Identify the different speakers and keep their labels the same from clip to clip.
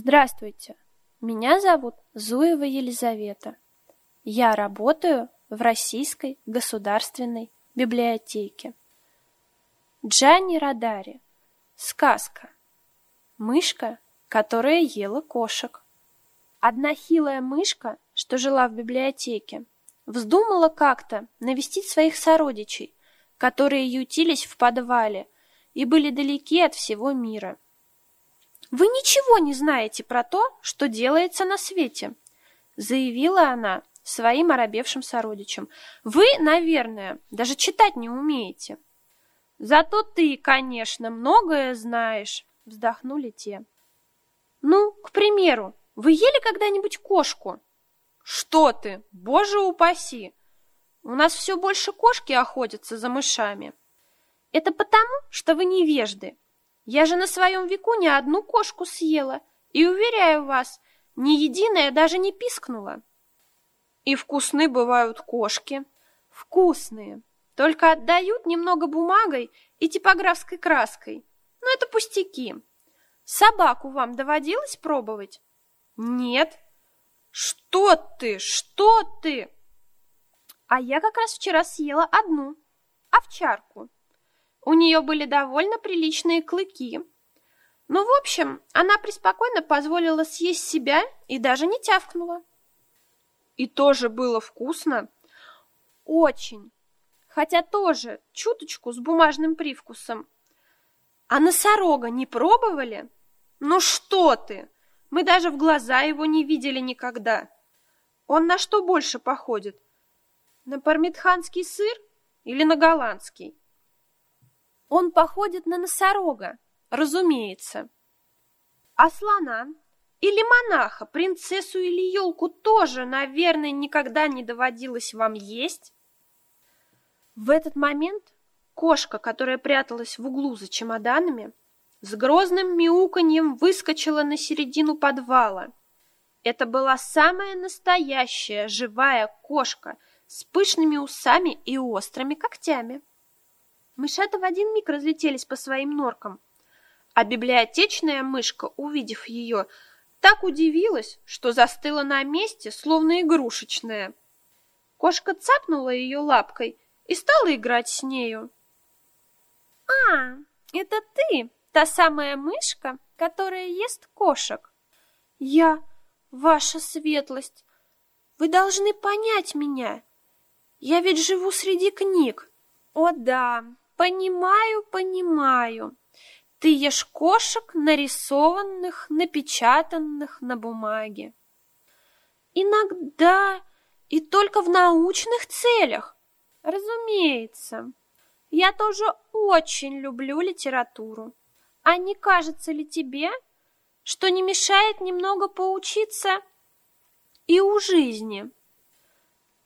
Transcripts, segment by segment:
Speaker 1: Здравствуйте, меня зовут Зуева Елизавета. Я работаю в Российской государственной библиотеке. Джанни Радари. Сказка. Мышка, которая ела кошек. Одна хилая мышка, что жила в библиотеке, вздумала как-то навестить своих сородичей, которые ютились в подвале и были далеки от всего мира. «Вы ничего не знаете про то, что делается на свете», заявила она своим оробевшим сородичам. «Вы, наверное, даже читать не умеете». «Зато ты, конечно, многое знаешь», вздохнули те. «Ну, к примеру, вы ели когда-нибудь кошку?» «Что ты, боже упаси! У нас все больше кошки охотятся за мышами». «Это потому, что вы невежды», я же на своем веку не одну кошку съела, и, уверяю вас, ни единая даже не пискнула. И вкусны бывают кошки. Вкусные. Только отдают немного бумагой и типографской краской. Но это пустяки. Собаку вам доводилось пробовать? Нет. Что ты? Что ты? А я как раз вчера съела одну. Овчарку. У нее были довольно приличные клыки. Ну, в общем, она преспокойно позволила съесть себя и даже не тявкнула. И тоже было вкусно? Очень. Хотя тоже чуточку с бумажным привкусом. А носорога не пробовали? Ну что ты! Мы даже в глаза его не видели никогда. Он на что больше походит? На пармитханский сыр или на голландский? Он походит на носорога, разумеется. А слона или монаха, принцессу или елку тоже, наверное, никогда не доводилось вам есть? В этот момент кошка, которая пряталась в углу за чемоданами, с грозным мяуканьем выскочила на середину подвала. Это была самая настоящая живая кошка с пышными усами и острыми когтями. Мышата в один миг разлетелись по своим норкам, а библиотечная мышка, увидев ее, так удивилась, что застыла на месте, словно игрушечная. Кошка цапнула ее лапкой и стала играть с нею. «А, это ты, та самая мышка, которая ест кошек?» «Я, ваша светлость, вы должны понять меня. Я ведь живу среди книг». «О да, Понимаю, понимаю. Ты ешь кошек, нарисованных, напечатанных на бумаге. Иногда и только в научных целях. Разумеется. Я тоже очень люблю литературу. А не кажется ли тебе, что не мешает немного поучиться и у жизни?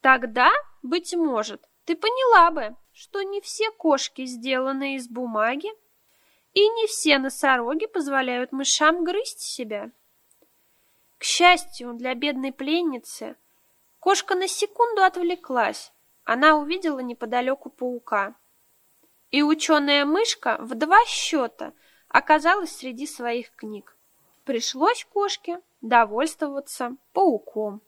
Speaker 1: Тогда, быть может, ты поняла бы, что не все кошки сделаны из бумаги, и не все носороги позволяют мышам грызть себя. К счастью для бедной пленницы, кошка на секунду отвлеклась. Она увидела неподалеку паука. И ученая мышка в два счета оказалась среди своих книг. Пришлось кошке довольствоваться пауком.